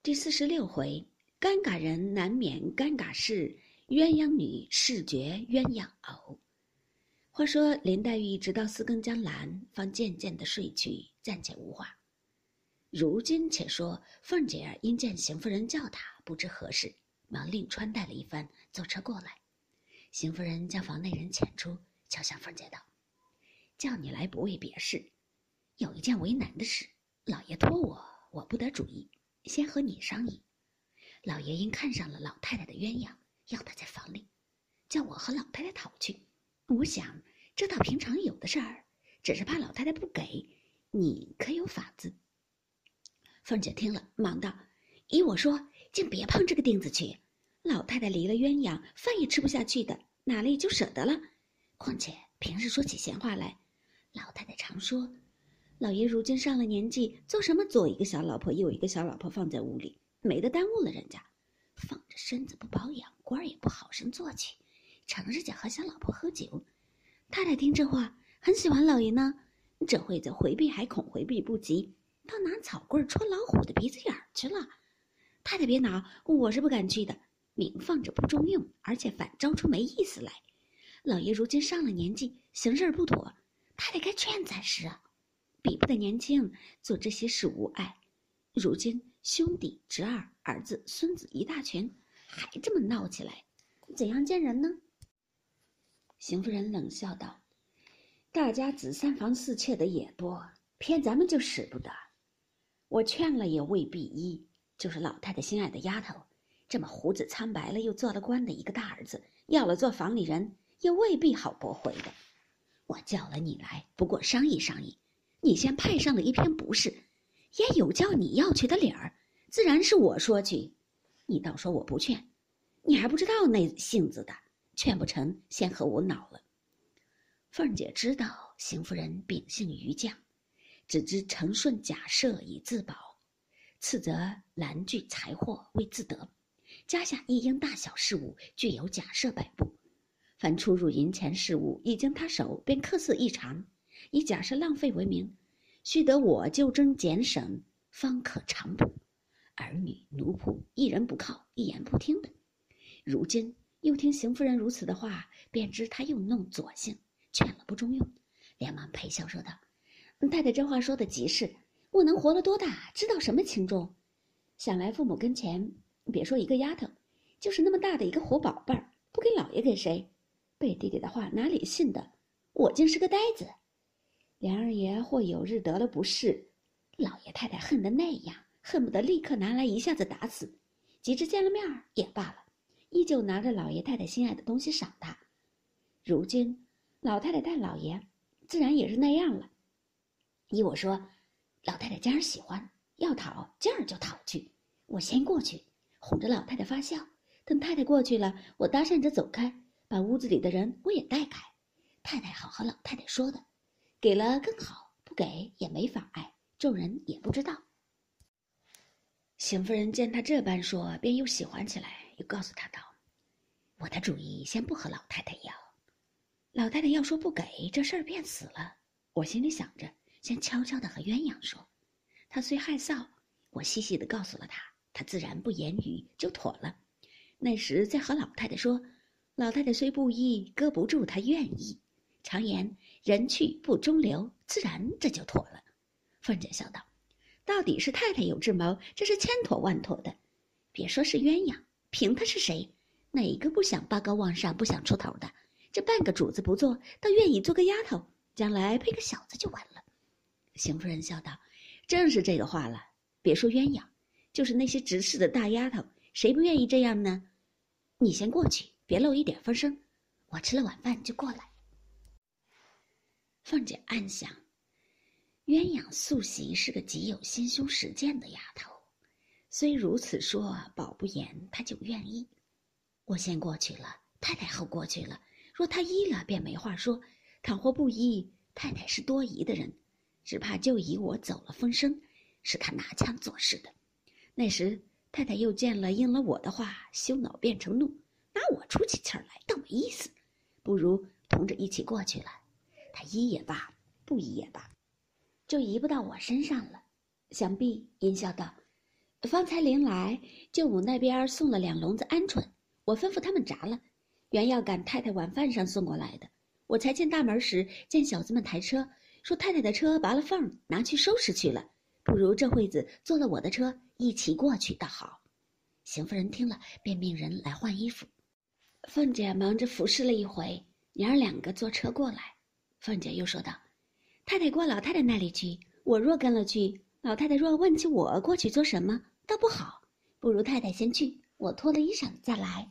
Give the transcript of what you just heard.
第四十六回，尴尬人难免尴尬事，鸳鸯女视觉鸳鸯偶。话说林黛玉直到四更将阑，方渐渐的睡去，暂且无话。如今且说凤姐儿因见邢夫人叫她，不知何事，忙另穿戴了一番，坐车过来。邢夫人将房内人遣出，悄向凤姐道：“叫你来不为别事，有一件为难的事，老爷托我，我不得主意。”先和你商议，老爷因看上了老太太的鸳鸯，要她在房里，叫我和老太太讨去。我想这倒平常有的事儿，只是怕老太太不给。你可有法子？凤姐听了，忙道：“依我说，竟别碰这个钉子去。老太太离了鸳鸯，饭也吃不下去的，哪里就舍得了？况且平时说起闲话来，老太太常说。”老爷如今上了年纪，做什么左一个小老婆，右一个小老婆放在屋里，没得耽误了人家。放着身子不保养，官儿也不好生做起，成日家和小老婆喝酒。太太听这话，很喜欢老爷呢，这会子回避还恐回避不及，倒拿草棍戳老虎的鼻子眼儿去了。太太别恼，我是不敢去的，明放着不中用，而且反招出没意思来。老爷如今上了年纪，行事不妥，太太该劝才是啊。比不得年轻，做这些事无碍。如今兄弟、侄儿、儿子、孙子一大群，还这么闹起来，怎样见人呢？邢夫人冷笑道：“大家子三房四妾的也多，偏咱们就使不得。我劝了也未必依。就是老太太心爱的丫头，这么胡子苍白了又做了官的一个大儿子，要了做房里人，也未必好驳回的。我叫了你来，不过商议商议。”你先派上了一篇不是，也有叫你要去的理儿，自然是我说去。你倒说我不劝，你还不知道那性子的，劝不成，先和我恼了。凤姐知道邢夫人秉性愚犟，只知承顺假设以自保，次则兰具财货为自得，家下一应大小事务俱有假设摆布，凡出入银钱事务一经他手，便客色异常。以假设浪费为名，须得我就征俭省，方可长补。儿女奴仆一人不靠，一言不听的。如今又听邢夫人如此的话，便知她又弄左性，劝了不中用，连忙陪笑说道：“太太这话说的极是，我能活了多大，知道什么轻重？想来父母跟前，别说一个丫头，就是那么大的一个活宝贝儿，不给老爷给谁？背弟弟的话哪里信的？我竟是个呆子。”梁二爷或有日得了不适，老爷太太恨得那样，恨不得立刻拿来一下子打死。及至见了面也罢了，依旧拿着老爷太太心爱的东西赏他。如今老太太待老爷，自然也是那样了。依我说，老太太今儿喜欢要讨，今儿就讨去。我先过去，哄着老太太发笑。等太太过去了，我搭讪着走开，把屋子里的人我也带开。太太好和老太太说的。给了更好，不给也没妨碍，众人也不知道。邢夫人见他这般说，便又喜欢起来，又告诉他道：“我的主意先不和老太太要，老太太要说不给，这事儿便死了。我心里想着，先悄悄的和鸳鸯说，他虽害臊，我细细的告诉了他，他自然不言语，就妥了。那时再和老太太说，老太太虽不依，搁不住她愿意。常言。”人去不中留，自然这就妥了。凤姐笑道：“到底是太太有智谋，这是千妥万妥的。别说是鸳鸯，凭他是谁，哪个不想八高望上，不想出头的？这半个主子不做，倒愿意做个丫头，将来配个小子就完了。”邢夫人笑道：“正是这个话了。别说鸳鸯，就是那些执事的大丫头，谁不愿意这样呢？你先过去，别漏一点风声。我吃了晚饭就过来。”凤姐暗想：鸳鸯素习是个极有心胸实践的丫头，虽如此说，保不严，她就愿意。我先过去了，太太后过去了。若她依了，便没话说；倘或不依，太太是多疑的人，只怕就以我走了风声，使她拿枪做事的。那时太太又见了应了我的话，羞恼变成怒，拿我出起气来，倒没意思。不如同着一起过去了。他依也罢，不依也罢，就移不到我身上了。想必阴笑道：“方才临来，舅母那边送了两笼子鹌鹑，我吩咐他们炸了，原要赶太太晚饭上送过来的。我才进大门时，见小子们抬车，说太太的车拔了缝，拿去收拾去了。不如这会子坐了我的车，一起过去倒好。邢夫人听了，便命人来换衣服。凤姐忙着服侍了一回，娘儿两个坐车过来。凤姐又说道：“太太过老太太那里去，我若跟了去，老太太若问起我过去做什么，倒不好。不如太太先去，我脱了衣裳再来。”